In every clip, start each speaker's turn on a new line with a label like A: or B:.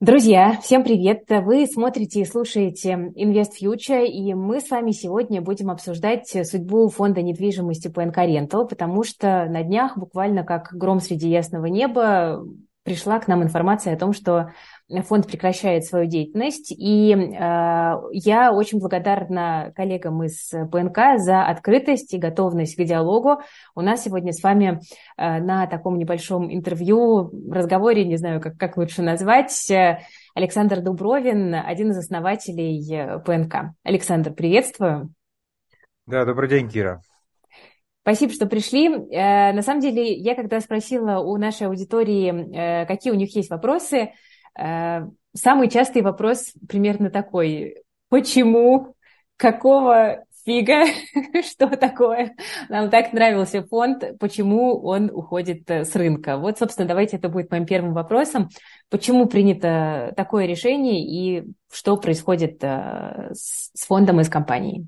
A: Друзья, всем привет! Вы смотрите и слушаете Invest Future, и мы с вами сегодня будем обсуждать судьбу фонда недвижимости PNK Rental, потому что на днях, буквально как гром среди ясного неба, пришла к нам информация о том, что фонд прекращает свою деятельность. И э, я очень благодарна коллегам из ПНК за открытость и готовность к диалогу. У нас сегодня с вами э, на таком небольшом интервью, разговоре, не знаю, как, как лучше назвать, Александр Дубровин, один из основателей ПНК. Александр, приветствую.
B: Да, добрый день, Кира.
A: Спасибо, что пришли. Э, на самом деле, я когда спросила у нашей аудитории, э, какие у них есть вопросы, Э, самый частый вопрос примерно такой. Почему? Какого фига? Что такое? Нам так нравился фонд. Почему он уходит с рынка? Вот, собственно, давайте это будет моим первым вопросом. Почему принято такое решение и что происходит с фондом и с компанией?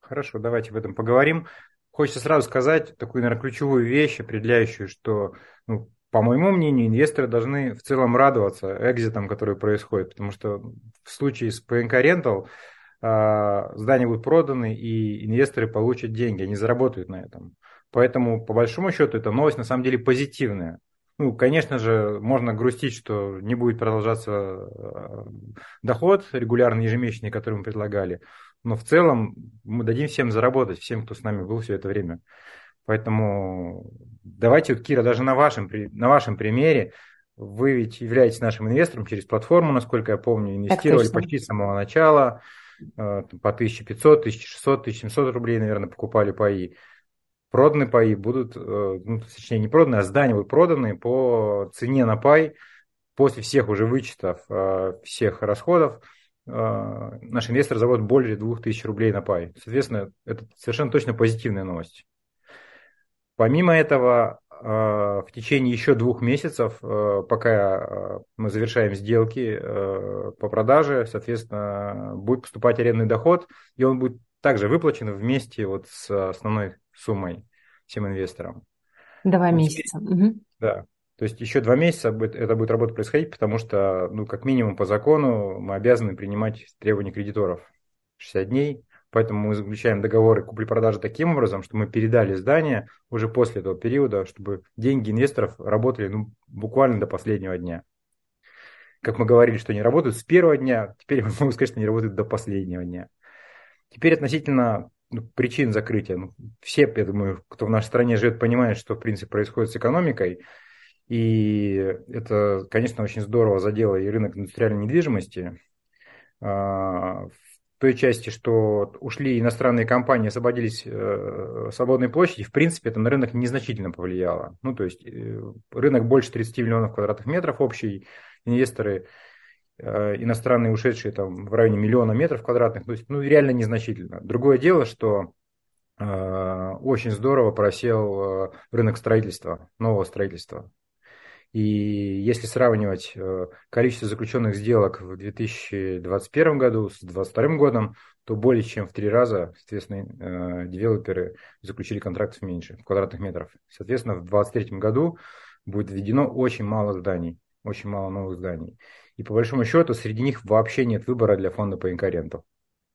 B: Хорошо, давайте об этом поговорим. Хочется сразу сказать такую, наверное, ключевую вещь, определяющую, что ну, по моему мнению, инвесторы должны в целом радоваться экзитам, которые происходят, потому что в случае с PNK Rental а, здания будут проданы, и инвесторы получат деньги, они заработают на этом. Поэтому, по большому счету, эта новость на самом деле позитивная. Ну, конечно же, можно грустить, что не будет продолжаться а, доход регулярный, ежемесячный, который мы предлагали. Но в целом мы дадим всем заработать, всем, кто с нами был все это время. Поэтому давайте, вот, Кира, даже на вашем, на вашем примере, вы ведь являетесь нашим инвестором через платформу, насколько я помню, инвестировали почти с самого начала, э, по 1500, 1600, 1700 рублей, наверное, покупали паи. Проданные паи будут, э, ну, точнее, не проданные, а здания будут проданы по цене на пай после всех уже вычетов, э, всех расходов, наш инвестор заводит более 2000 рублей на пай. Соответственно, это совершенно точно позитивная новость. Помимо этого, э, в течение еще двух месяцев, э, пока мы завершаем сделки по продаже, соответственно, будет поступать арендный доход, и он будет также выплачен вместе вот с основной суммой всем инвесторам.
A: Два месяца. Угу.
B: Да. То есть еще два месяца это будет работа происходить, потому что, ну, как минимум по закону мы обязаны принимать требования кредиторов. 60 дней Поэтому мы заключаем договоры купли-продажи таким образом, что мы передали здание уже после этого периода, чтобы деньги инвесторов работали ну, буквально до последнего дня. Как мы говорили, что они работают с первого дня, теперь мы могу сказать, что они работают до последнего дня. Теперь относительно ну, причин закрытия. Ну, все, я думаю, кто в нашей стране живет, понимают, что в принципе происходит с экономикой. И это, конечно, очень здорово задело и рынок индустриальной недвижимости. А, той части, что ушли иностранные компании, освободились э, свободной площади, в принципе, это на рынок незначительно повлияло. Ну, то есть э, рынок больше 30 миллионов квадратных метров общий, инвесторы э, иностранные ушедшие там в районе миллиона метров квадратных, то есть, ну, реально незначительно. Другое дело, что очень здорово просел рынок строительства, нового строительства. И если сравнивать э, количество заключенных сделок в 2021 году с 2022 годом, то более чем в три раза, соответственно, э, девелоперы заключили контрактов меньше, квадратных метров. Соответственно, в 2023 году будет введено очень мало зданий, очень мало новых зданий. И по большому счету среди них вообще нет выбора для фонда по инкаренту.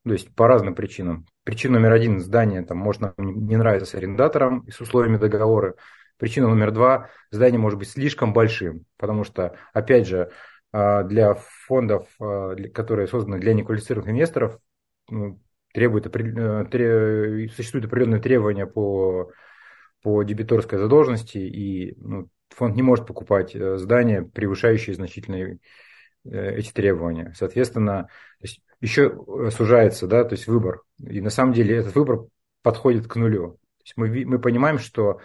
B: То есть по разным причинам. Причина номер один – здание там, может не нравится с арендатором и с условиями договора. Причина номер два – здание может быть слишком большим, потому что, опять же, а, для фондов, а, которые созданы для неквалифицированных инвесторов, ну, требует, э, существуют определенные требования по, по дебиторской задолженности, и ну, фонд не может покупать э, здания, превышающие значительные э, эти требования. Соответственно, еще сужается да, то есть выбор. И на самом деле этот выбор подходит к нулю. То есть мы, мы понимаем, что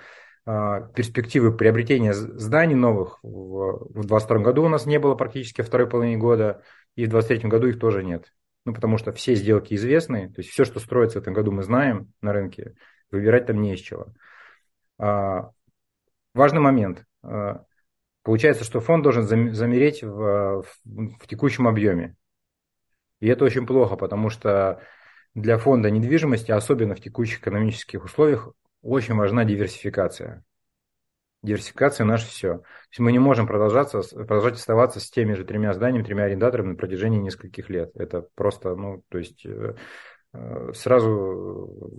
B: перспективы приобретения зданий новых в 2022 году у нас не было практически второй половине года, и в 2023 году их тоже нет. Ну, потому что все сделки известны, то есть все, что строится в этом году, мы знаем на рынке, выбирать там не из чего. А, важный момент. А, получается, что фонд должен замереть в, в текущем объеме. И это очень плохо, потому что для фонда недвижимости, особенно в текущих экономических условиях, очень важна диверсификация. Диверсификация наше все. То есть мы не можем продолжаться, продолжать оставаться с теми же тремя зданиями, тремя арендаторами на протяжении нескольких лет. Это просто, ну, то есть э, э, сразу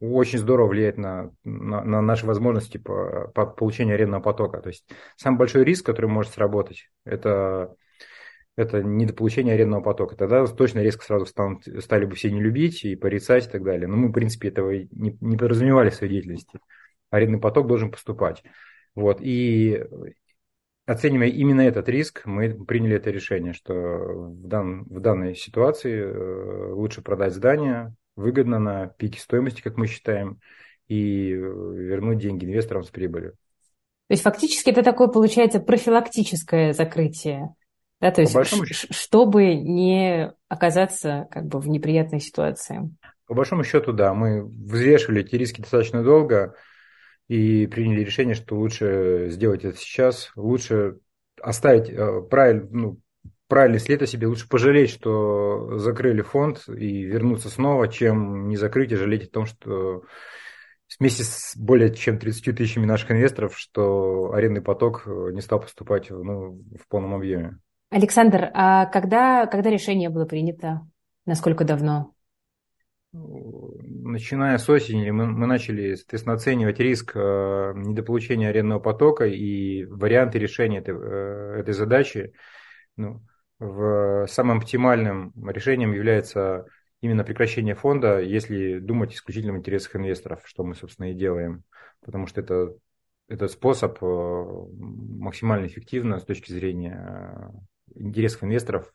B: очень здорово влияет на, на, на наши возможности по, по получению арендного потока. То есть самый большой риск, который может сработать, это, это недополучение арендного потока. Тогда точно резко сразу станут, стали бы все не любить и порицать и так далее. Но мы, в принципе, этого не, не подразумевали в своей деятельности арендный поток должен поступать. Вот. И оценивая именно этот риск, мы приняли это решение, что в, дан, в данной ситуации э, лучше продать здание выгодно на пике стоимости, как мы считаем, и вернуть деньги инвесторам с прибылью.
A: То есть фактически это такое получается профилактическое закрытие, да, то есть чтобы не оказаться как бы в неприятной ситуации.
B: По большому счету, да, мы взвешивали эти риски достаточно долго, и приняли решение, что лучше сделать это сейчас, лучше оставить э, правиль, ну, правильный след о себе, лучше пожалеть, что закрыли фонд и вернуться снова, чем не закрыть и жалеть о том, что вместе с более чем 30 тысячами наших инвесторов, что арендный поток э, не стал поступать ну, в полном объеме.
A: Александр, а когда, когда решение было принято? Насколько давно?
B: начиная с осени мы, мы начали, соответственно, оценивать риск э, недополучения арендного потока и варианты решения этой, э, этой задачи. Ну, в самым оптимальным решением является именно прекращение фонда, если думать исключительно в интересах инвесторов, что мы, собственно, и делаем. Потому что это, это способ э, максимально эффективно с точки зрения интересов инвесторов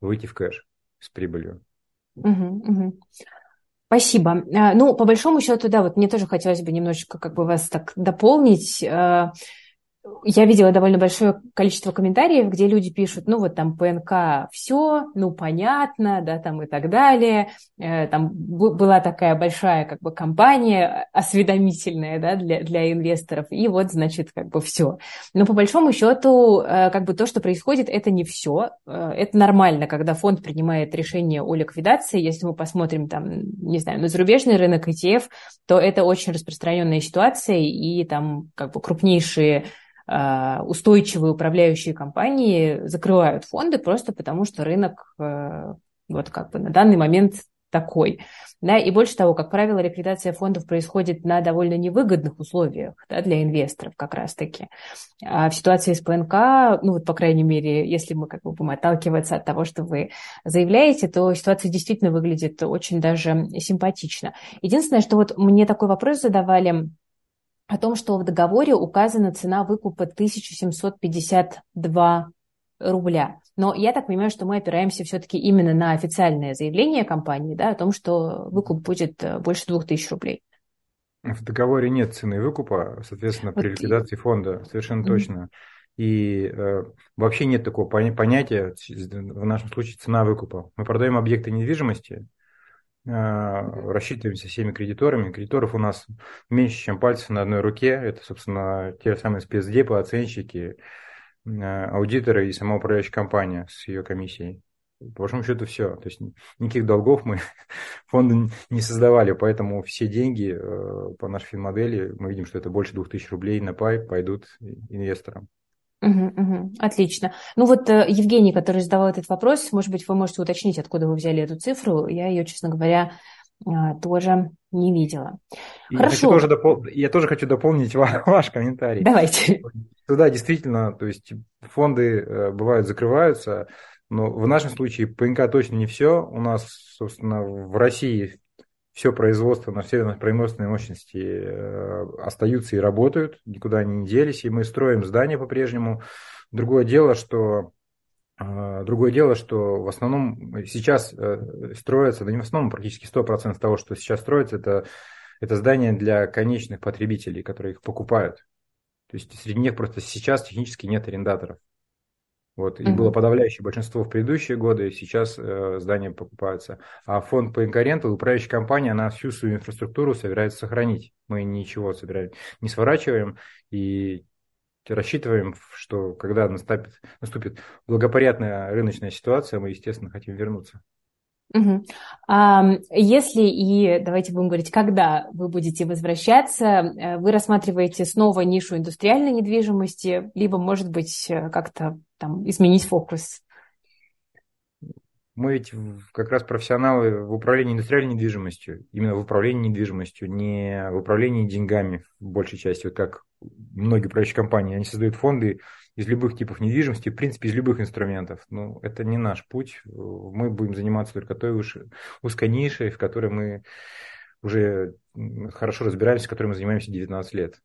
B: выйти в кэш с прибылью.
A: Угу, угу. Спасибо. А, ну, по большому счету, да, вот мне тоже хотелось бы немножечко как бы вас так дополнить. Я видела довольно большое количество комментариев, где люди пишут, ну вот там ПНК все, ну понятно, да, там и так далее. Э, там была такая большая как бы компания осведомительная, да, для, для инвесторов, и вот, значит, как бы все. Но по большому счету, э, как бы то, что происходит, это не все. Э, это нормально, когда фонд принимает решение о ликвидации. Если мы посмотрим там, не знаю, на зарубежный рынок ETF, то это очень распространенная ситуация, и там как бы крупнейшие устойчивые управляющие компании закрывают фонды просто потому, что рынок э, вот как бы на данный момент такой. Да, и больше того, как правило, ликвидация фондов происходит на довольно невыгодных условиях да, для инвесторов как раз-таки. А в ситуации с ПНК, ну вот по крайней мере, если мы как бы будем отталкиваться от того, что вы заявляете, то ситуация действительно выглядит очень даже симпатично. Единственное, что вот мне такой вопрос задавали, о том, что в договоре указана цена выкупа 1752 рубля. Но я так понимаю, что мы опираемся все-таки именно на официальное заявление компании да, о том, что выкуп будет э, больше 2000 рублей.
B: В договоре нет цены выкупа, соответственно, при вот ликвидации фонда, совершенно mm-hmm. точно. И э, вообще нет такого понятия, в нашем случае, цена выкупа. Мы продаем объекты недвижимости, рассчитываемся всеми кредиторами. Кредиторов у нас меньше, чем пальцев на одной руке. Это, собственно, те самые спецдепы, оценщики, а, аудиторы и сама управляющая компания с ее комиссией. По большому счету все. То есть никаких долгов мы фонды не создавали, поэтому все деньги э, по нашей финмодели, мы видим, что это больше 2000 рублей на пай пойдут инвесторам.
A: Угу, угу, отлично. Ну вот э, Евгений, который задавал этот вопрос, может быть, вы можете уточнить, откуда вы взяли эту цифру. Я ее, честно говоря, а, тоже не видела.
B: Я Хорошо. Тоже допол... Я тоже хочу дополнить ваш комментарий.
A: Давайте.
B: Да, действительно, то есть фонды э, бывают закрываются, но в нашем случае ПНК точно не все. У нас, собственно, в России все производство на все производственные мощности э, остаются и работают, никуда они не делись, и мы строим здания по-прежнему. Другое дело, что э, Другое дело, что в основном сейчас э, строятся, да не в основном, практически 100% того, что сейчас строится, это, это здания для конечных потребителей, которые их покупают. То есть среди них просто сейчас технически нет арендаторов. Вот, mm-hmm. было подавляющее большинство в предыдущие годы, сейчас э, здания покупаются. А фонд по инкорренту, управляющая компания, она всю свою инфраструктуру собирается сохранить. Мы ничего собираем, не сворачиваем и рассчитываем, что когда наступит, наступит благоприятная рыночная ситуация, мы, естественно, хотим вернуться.
A: Угу. А если и, давайте будем говорить, когда вы будете возвращаться, э, вы рассматриваете снова нишу индустриальной недвижимости, либо, может быть, э, как-то там изменить фокус?
B: Мы ведь как раз профессионалы в управлении индустриальной недвижимостью, именно в управлении недвижимостью, не в управлении деньгами в большей части, вот как многие управляющие компании, они создают фонды из любых типов недвижимости, в принципе, из любых инструментов. Ну, это не наш путь. Мы будем заниматься только той уж узкой нишей, в которой мы уже хорошо разбираемся, в которой мы занимаемся 19 лет.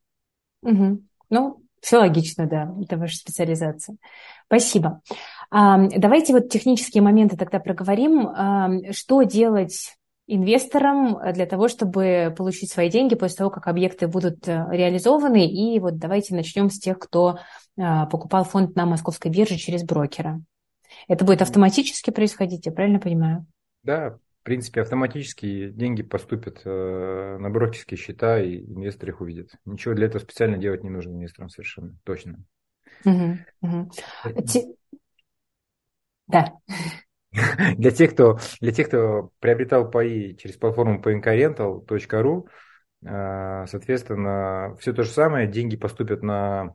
A: Угу. Ну, все логично, да, это ваша специализация. Спасибо. Давайте вот технические моменты тогда проговорим. Что делать инвесторам для того, чтобы получить свои деньги после того, как объекты будут э, реализованы. И вот давайте начнем с тех, кто а, покупал фонд на московской бирже через брокера. Это будет автоматически происходить, я правильно понимаю?
B: Да, в принципе, автоматически деньги поступят э, на брокерские счета, и инвестор их увидит. Ничего для этого специально делать не нужно инвесторам совершенно, точно. Угу, угу. Да. Для тех, кто, для тех, кто приобретал паи через платформу paincarental.ru, э, соответственно, все то же самое, деньги поступят на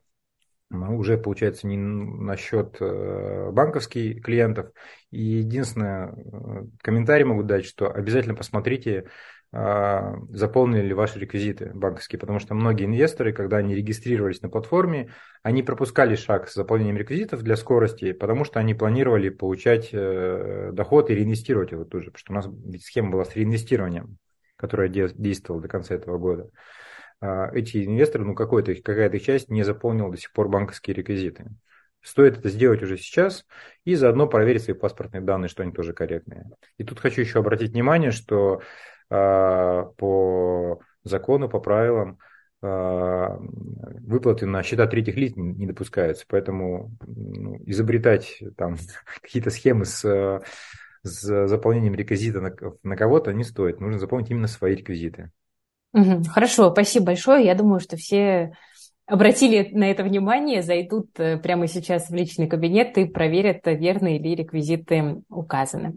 B: ну, уже получается не на счет э, банковских клиентов. И единственное, э, комментарий могу дать, что обязательно посмотрите а, заполнили ли ваши реквизиты банковские, потому что многие инвесторы, когда они регистрировались на платформе, они пропускали шаг с заполнением реквизитов для скорости, потому что они планировали получать э, доход и реинвестировать его тоже, потому что у нас схема была с реинвестированием, которая действовала до конца этого года. А, эти инвесторы, ну какая-то какая часть не заполнила до сих пор банковские реквизиты. Стоит это сделать уже сейчас и заодно проверить свои паспортные данные, что они тоже корректные. И тут хочу еще обратить внимание, что а, по закону, по правилам а, выплаты на счета третьих лиц не допускаются. Поэтому ну, изобретать там какие-то схемы с, с заполнением реквизита на, на кого-то не стоит. Нужно заполнить именно свои реквизиты.
A: Хорошо, спасибо большое. Я думаю, что все обратили на это внимание, зайдут э, прямо сейчас в личный кабинет и проверят, верны ли реквизиты указаны.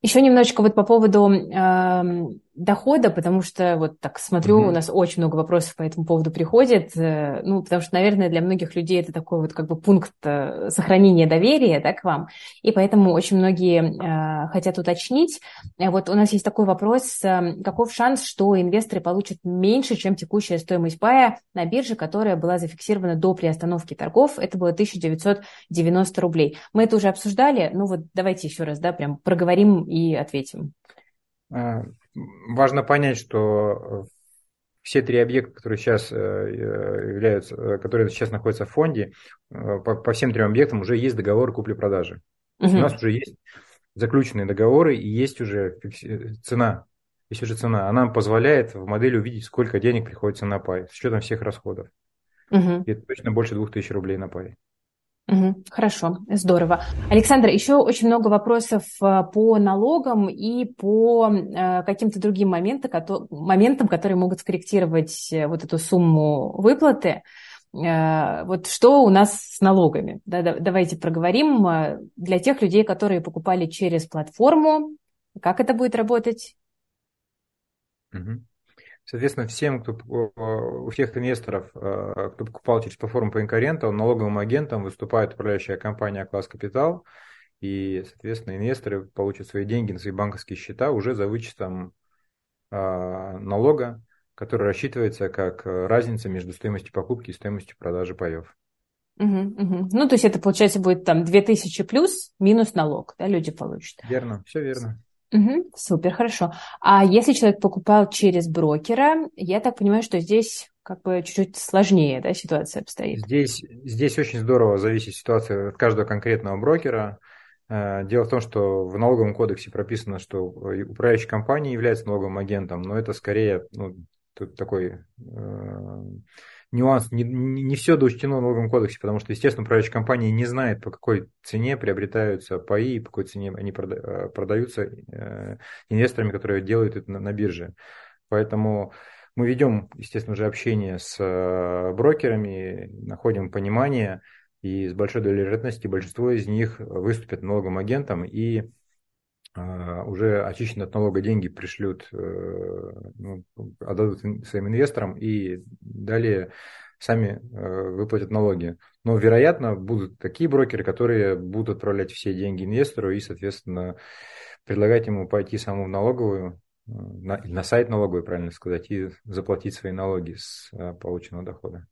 A: Еще немножечко вот по поводу э, дохода, потому что вот так смотрю, mm-hmm. у нас очень много вопросов по этому поводу приходит. Э, ну, потому что, наверное, для многих людей это такой вот как бы пункт э, сохранения доверия да, к вам. И поэтому очень многие э, хотят уточнить. Э, вот у нас есть такой вопрос. Э, каков шанс, что инвесторы получат меньше, чем текущая стоимость пая на бирже, которая была зафиксирована до приостановки торгов? Это было 1990 рублей. Мы это уже обсуждали. Ну вот давайте еще раз, да, прям проговорим и ответим.
B: А, важно понять, что все три объекта, которые сейчас э, э, являются, э, которые сейчас находятся в фонде, по, по всем трем объектам уже есть договор купли-продажи. Угу. У нас уже есть заключенные договоры и есть уже цена. Есть уже цена. Она позволяет в модели увидеть, сколько денег приходится на пай, с учетом всех расходов. Угу. И это точно больше 2000 рублей на пай.
A: Угу, хорошо, здорово. Александр, еще очень много вопросов э, по налогам и по э, каким-то другим моментам, моментам, которые могут скорректировать э, вот эту сумму выплаты. Вот что у нас с налогами? Да, давайте проговорим для тех людей, которые покупали через платформу, как это будет работать?
B: Угу. Соответственно, всем, кто, у всех инвесторов, э, кто покупал через платформу по инкорренту, налоговым агентом выступает управляющая компания «Класс Капитал», и, соответственно, инвесторы получат свои деньги на свои банковские счета уже за вычетом э, налога, который рассчитывается как разница между стоимостью покупки и стоимостью продажи паев.
A: Угу, угу. Ну, то есть это, получается, будет там 2000 плюс минус налог, да, люди получат.
B: Верно, все верно.
A: Угу, супер, хорошо. А если человек покупал через брокера, я так понимаю, что здесь как бы чуть-чуть сложнее да, ситуация обстоит.
B: Здесь, здесь очень здорово зависит ситуация от каждого конкретного брокера. Э, дело в том, что в налоговом кодексе прописано, что управляющая компания является налоговым агентом, но это скорее ну, такой э, нюанс, не, не все доучтено в налоговом кодексе, потому что, естественно, управляющая компания не знает, по какой цене приобретаются паи, по какой цене они э, продаются э, инвесторами, которые делают это на, на бирже. Поэтому мы ведем, естественно, уже общение с э, брокерами, находим понимание, и с большой долей вероятности большинство из них выступят налоговым агентом и уже очищенные от налога деньги пришлют, э, ну, отдадут своим инвесторам и далее сами э, выплатят налоги. Но, вероятно, будут такие брокеры, которые будут отправлять все деньги инвестору и, соответственно, предлагать ему пойти самому в налоговую, э, на, на сайт налоговой, правильно сказать, и заплатить свои налоги с полученного дохода.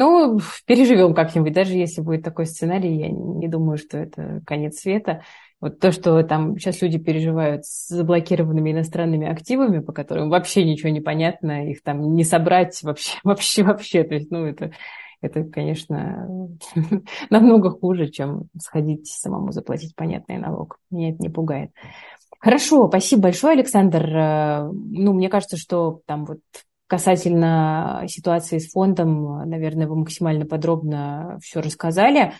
A: Ну, переживем как-нибудь, даже если будет такой сценарий, я не думаю, что это конец света. Вот то, что там сейчас люди переживают с заблокированными иностранными активами, по которым вообще ничего не понятно, их там не собрать вообще, вообще, вообще. То есть, ну, это, это, конечно, намного хуже, чем сходить самому заплатить понятный налог. Меня это не пугает. Хорошо, спасибо большое, Александр. Э, ну, мне кажется, что там вот касательно ситуации с фондом, наверное, вы максимально подробно все рассказали.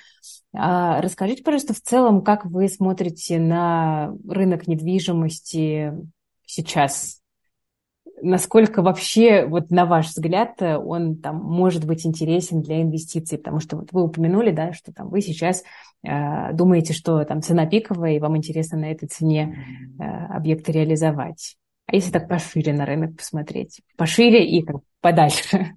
A: А расскажите, пожалуйста, в целом, как вы смотрите на рынок недвижимости сейчас? Насколько вообще, вот на ваш взгляд, он там может быть интересен для инвестиций? Потому что вот вы упомянули, да, что там вы сейчас э, думаете, что там цена пиковая, и вам интересно на этой цене э, объекты реализовать. А если так пошире на рынок посмотреть? Пошире и как подальше.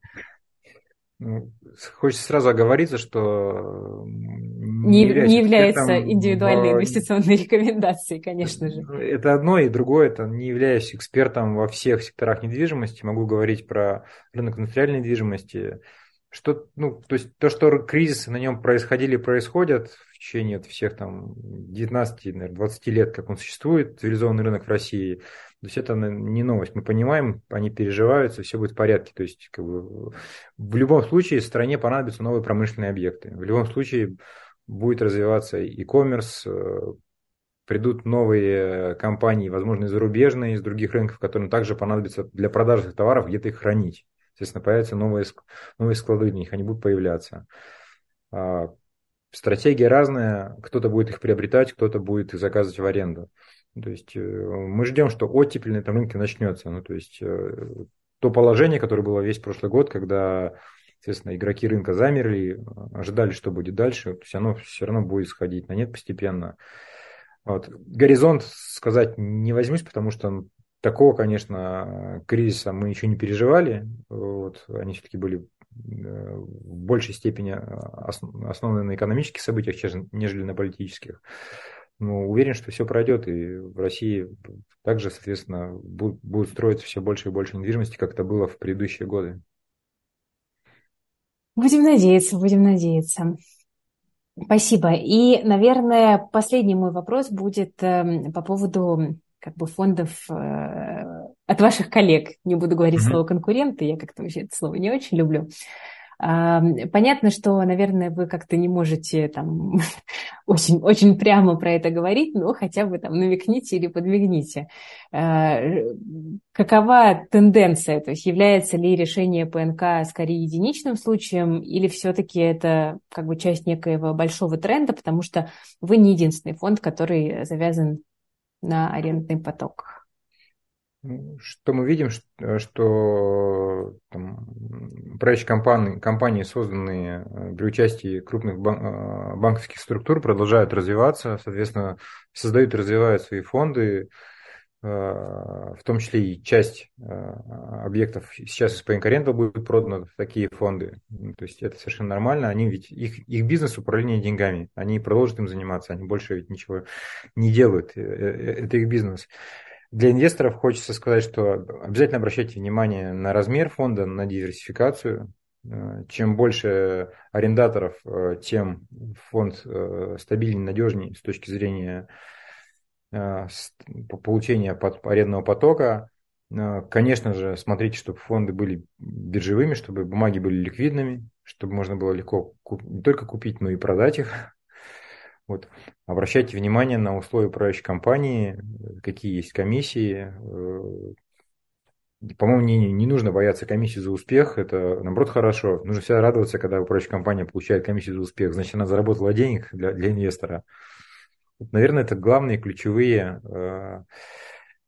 B: Ну, хочется сразу оговориться, что
A: не, не является индивидуальной в... инвестиционной рекомендацией, конечно же.
B: Это одно, и другое, это не являюсь экспертом во всех секторах недвижимости, могу говорить про рынок индустриальной недвижимости. Что, ну, то есть то, что кризисы на нем происходили и происходят в течение всех там 19, наверное, 20 лет, как он существует, цивилизованный рынок в России – то есть это не новость. Мы понимаем, они переживаются, все будет в порядке. То есть как бы, в любом случае стране понадобятся новые промышленные объекты. В любом случае будет развиваться e-commerce, э, придут новые компании, возможно, и зарубежные, из других рынков, которым также понадобится для продажи товаров где-то их хранить. Естественно, появятся новые, новые склады в них, они будут появляться. А, стратегия разная, кто-то будет их приобретать, кто-то будет их заказывать в аренду. То есть э, мы ждем, что оттепель на этом рынке начнется. Ну, то есть э, то положение, которое было весь прошлый год, когда, естественно, игроки рынка замерли, ожидали, что будет дальше, то есть оно все равно будет сходить на нет постепенно. Вот. Горизонт сказать не возьмусь, потому что такого, конечно, кризиса мы еще не переживали. Вот. Они все-таки были э, в большей степени основаны на экономических событиях, нежели на политических ну, уверен, что все пройдет, и в России также, соответственно, будут строиться все больше и больше недвижимости, как это было в предыдущие годы.
A: Будем надеяться, будем надеяться. Спасибо. И, наверное, последний мой вопрос будет э, по поводу как бы фондов э, от ваших коллег. Не буду говорить mm-hmm. слово конкуренты, я как-то вообще это слово не очень люблю. Понятно, что, наверное, вы как-то не можете там очень, очень прямо про это говорить, но хотя бы там намекните или подмигните. А, какова тенденция? То есть является ли решение ПНК скорее единичным случаем или все-таки это как бы часть некоего большого тренда, потому что вы не единственный фонд, который завязан на арендный поток?
B: Что мы видим, что, что там, управляющие компании, компании, созданные э, при участии крупных бан, э, банковских структур, продолжают развиваться, соответственно, создают и развивают свои фонды, в том числе и часть объектов сейчас из Paying будет продана в такие фонды. То есть это совершенно нормально. Они ведь их, их бизнес управление деньгами. Они продолжат им заниматься, они больше ведь ничего не делают. Это их бизнес. Для инвесторов хочется сказать, что обязательно обращайте внимание на размер фонда, на диверсификацию. Э, чем больше арендаторов, э, тем фонд э, стабильнее, надежнее с точки зрения получения арендного потока. Конечно же, смотрите, чтобы фонды были биржевыми, чтобы бумаги были ликвидными, чтобы можно было легко не только купить, но и продать их. Вот. Обращайте внимание на условия управляющей компании, какие есть комиссии. Э, по-моему, не, не нужно бояться комиссии за успех, это наоборот хорошо. Нужно всегда радоваться, когда управляющая компания получает комиссию за успех, значит, она заработала денег для, для инвестора. Наверное, это главные ключевые, э,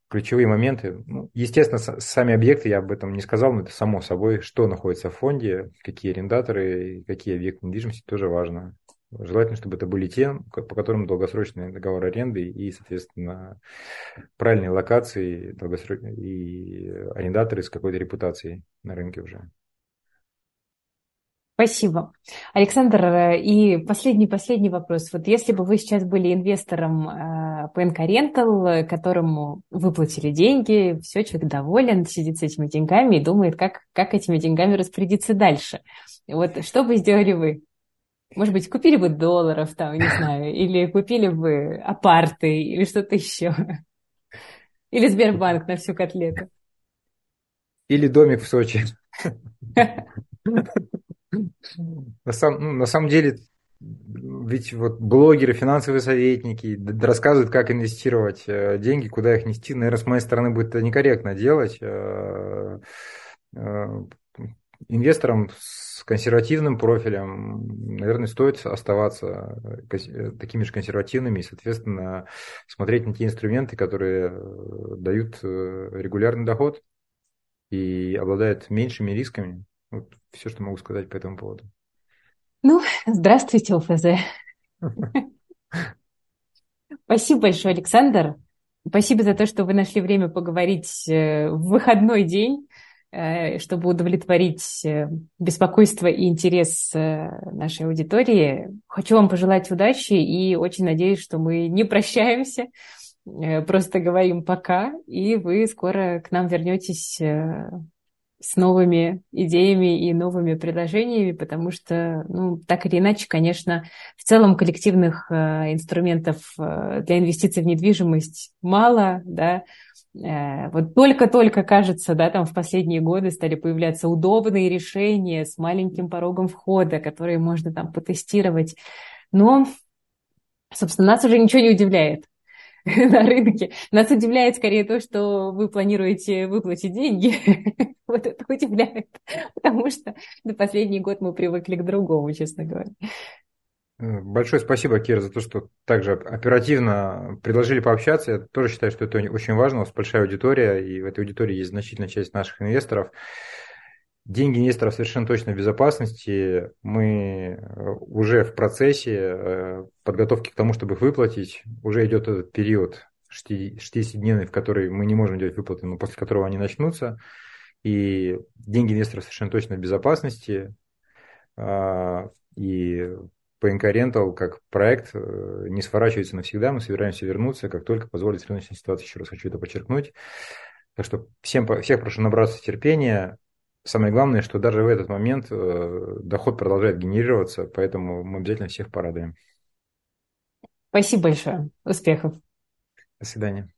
B: ключевые моменты. Ну, естественно, сами объекты, я об этом не сказал, но это само собой, что находится в фонде, какие арендаторы, какие объекты недвижимости, тоже важно. Желательно, чтобы это были те, по которым долгосрочный договор аренды и, соответственно, правильные локации и арендаторы с какой-то репутацией на рынке уже.
A: Спасибо. Александр, и последний-последний вопрос. Вот если бы вы сейчас были инвестором э, PNK Rental, которому выплатили деньги, все, человек доволен, сидит с этими деньгами и думает, как, как этими деньгами распорядиться дальше. Вот что бы сделали вы? Может быть, купили бы долларов там, не знаю, или купили бы апарты, или что-то еще. Или Сбербанк на всю котлету.
B: Или домик в Сочи. На, сам, ну, на самом деле, ведь вот блогеры, финансовые советники рассказывают, как инвестировать э, деньги, куда их нести. Наверное, с моей стороны будет это некорректно делать. Э, э, инвесторам с консервативным профилем, наверное, стоит оставаться такими же консервативными и, соответственно, смотреть на те инструменты, которые дают регулярный доход и обладают меньшими рисками. Вот все, что могу сказать по этому поводу.
A: Ну, здравствуйте, ОФЗ. Спасибо большое, Александр. Спасибо за то, что вы нашли время поговорить э, в выходной день, э, чтобы удовлетворить э, беспокойство и интерес нашей аудитории. Хочу вам пожелать удачи и очень надеюсь, что мы не прощаемся, просто говорим пока, и вы скоро к нам вернетесь с новыми идеями и новыми предложениями, потому что, ну, так или иначе, конечно, в целом коллективных э, инструментов э, для инвестиций в недвижимость мало, да, э, вот только-только, кажется, да, там в последние годы стали появляться удобные решения с маленьким порогом входа, которые можно там потестировать. Но, собственно, нас уже ничего не удивляет. на рынке. Нас удивляет скорее то, что вы планируете выплатить деньги. вот это удивляет, потому что на последний год мы привыкли к другому, честно говоря.
B: Э, большое спасибо, Кира, за то, что также оперативно предложили пообщаться. Я тоже считаю, что это очень важно. У нас большая аудитория, и в этой аудитории есть значительная часть наших инвесторов. Деньги инвесторов совершенно точно в безопасности. Мы э, уже в процессе э, подготовки к тому, чтобы их выплатить. Уже идет этот период 60-дневный, в который мы не можем делать выплаты, но после которого они начнутся. И деньги инвесторов совершенно точно в безопасности. А, и PNK Rental как проект э, не сворачивается навсегда. Мы собираемся вернуться, как только позволит рыночная ситуация. Еще раз хочу это подчеркнуть. Так что всем, всех прошу набраться терпения, Самое главное, что даже в этот момент э, доход продолжает генерироваться, поэтому мы обязательно всех порадуем.
A: Спасибо большое. Успехов.
B: До свидания.